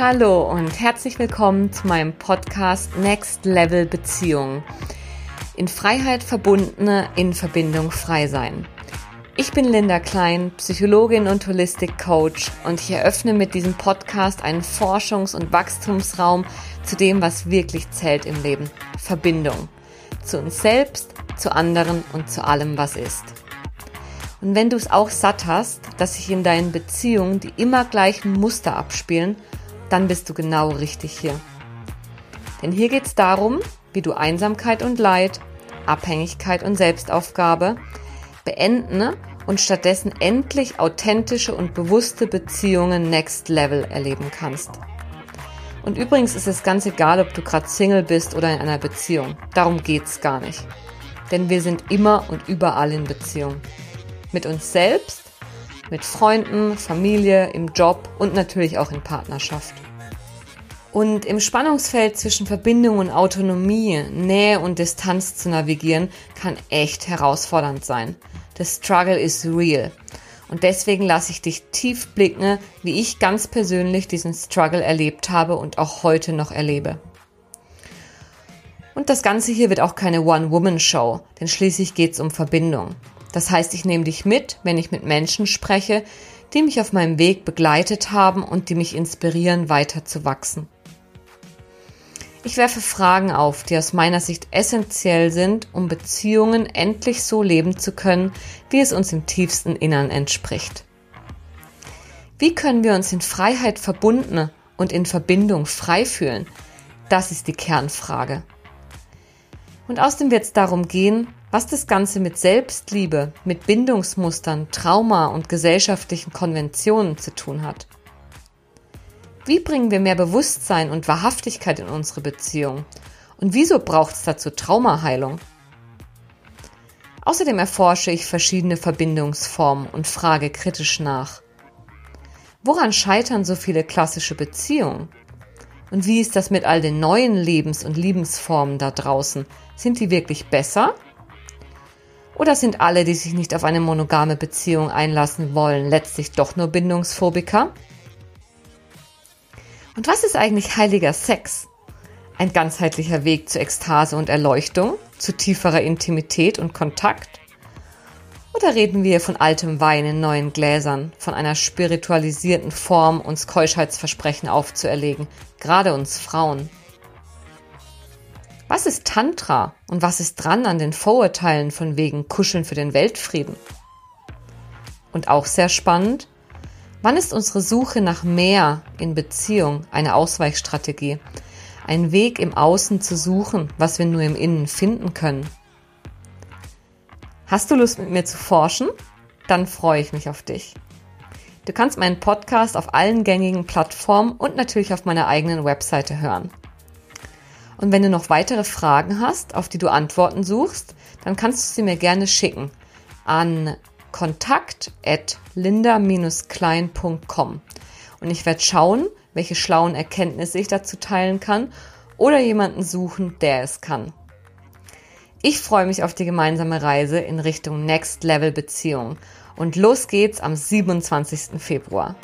Hallo und herzlich willkommen zu meinem Podcast Next Level Beziehung. In Freiheit verbundene, in Verbindung frei sein. Ich bin Linda Klein, Psychologin und Holistic Coach und ich eröffne mit diesem Podcast einen Forschungs- und Wachstumsraum zu dem, was wirklich zählt im Leben. Verbindung. Zu uns selbst, zu anderen und zu allem, was ist. Und wenn du es auch satt hast, dass sich in deinen Beziehungen die immer gleichen Muster abspielen, dann bist du genau richtig hier. Denn hier geht es darum, wie du Einsamkeit und Leid, Abhängigkeit und Selbstaufgabe beenden und stattdessen endlich authentische und bewusste Beziehungen Next Level erleben kannst. Und übrigens ist es ganz egal, ob du gerade Single bist oder in einer Beziehung. Darum geht's gar nicht. Denn wir sind immer und überall in Beziehung. Mit uns selbst, mit Freunden, Familie, im Job und natürlich auch in Partnerschaft. Und im Spannungsfeld zwischen Verbindung und Autonomie, Nähe und Distanz zu navigieren, kann echt herausfordernd sein. The struggle is real. Und deswegen lasse ich dich tief blicken, wie ich ganz persönlich diesen Struggle erlebt habe und auch heute noch erlebe. Und das Ganze hier wird auch keine One-Woman-Show, denn schließlich geht es um Verbindung. Das heißt, ich nehme dich mit, wenn ich mit Menschen spreche, die mich auf meinem Weg begleitet haben und die mich inspirieren, weiter zu wachsen. Ich werfe Fragen auf, die aus meiner Sicht essentiell sind, um Beziehungen endlich so leben zu können, wie es uns im tiefsten Innern entspricht. Wie können wir uns in Freiheit verbunden und in Verbindung frei fühlen? Das ist die Kernfrage. Und außerdem wird es darum gehen, was das Ganze mit Selbstliebe, mit Bindungsmustern, Trauma und gesellschaftlichen Konventionen zu tun hat. Wie bringen wir mehr Bewusstsein und Wahrhaftigkeit in unsere Beziehung? Und wieso braucht es dazu Traumaheilung? Außerdem erforsche ich verschiedene Verbindungsformen und frage kritisch nach. Woran scheitern so viele klassische Beziehungen? Und wie ist das mit all den neuen Lebens- und Liebensformen da draußen? Sind die wirklich besser oder sind alle, die sich nicht auf eine monogame Beziehung einlassen wollen, letztlich doch nur Bindungsphobiker? Und was ist eigentlich heiliger Sex? Ein ganzheitlicher Weg zur Ekstase und Erleuchtung, zu tieferer Intimität und Kontakt? Oder reden wir von altem Wein in neuen Gläsern, von einer spiritualisierten Form, uns Keuschheitsversprechen aufzuerlegen, gerade uns Frauen? Was ist Tantra und was ist dran an den Vorurteilen von wegen Kuscheln für den Weltfrieden? Und auch sehr spannend, wann ist unsere Suche nach mehr in Beziehung eine Ausweichstrategie? Ein Weg im Außen zu suchen, was wir nur im Innen finden können? Hast du Lust mit mir zu forschen? Dann freue ich mich auf dich. Du kannst meinen Podcast auf allen gängigen Plattformen und natürlich auf meiner eigenen Webseite hören. Und wenn du noch weitere Fragen hast, auf die du Antworten suchst, dann kannst du sie mir gerne schicken an kontakt@linda-klein.com und ich werde schauen, welche schlauen Erkenntnisse ich dazu teilen kann oder jemanden suchen, der es kann. Ich freue mich auf die gemeinsame Reise in Richtung Next Level Beziehung und los geht's am 27. Februar.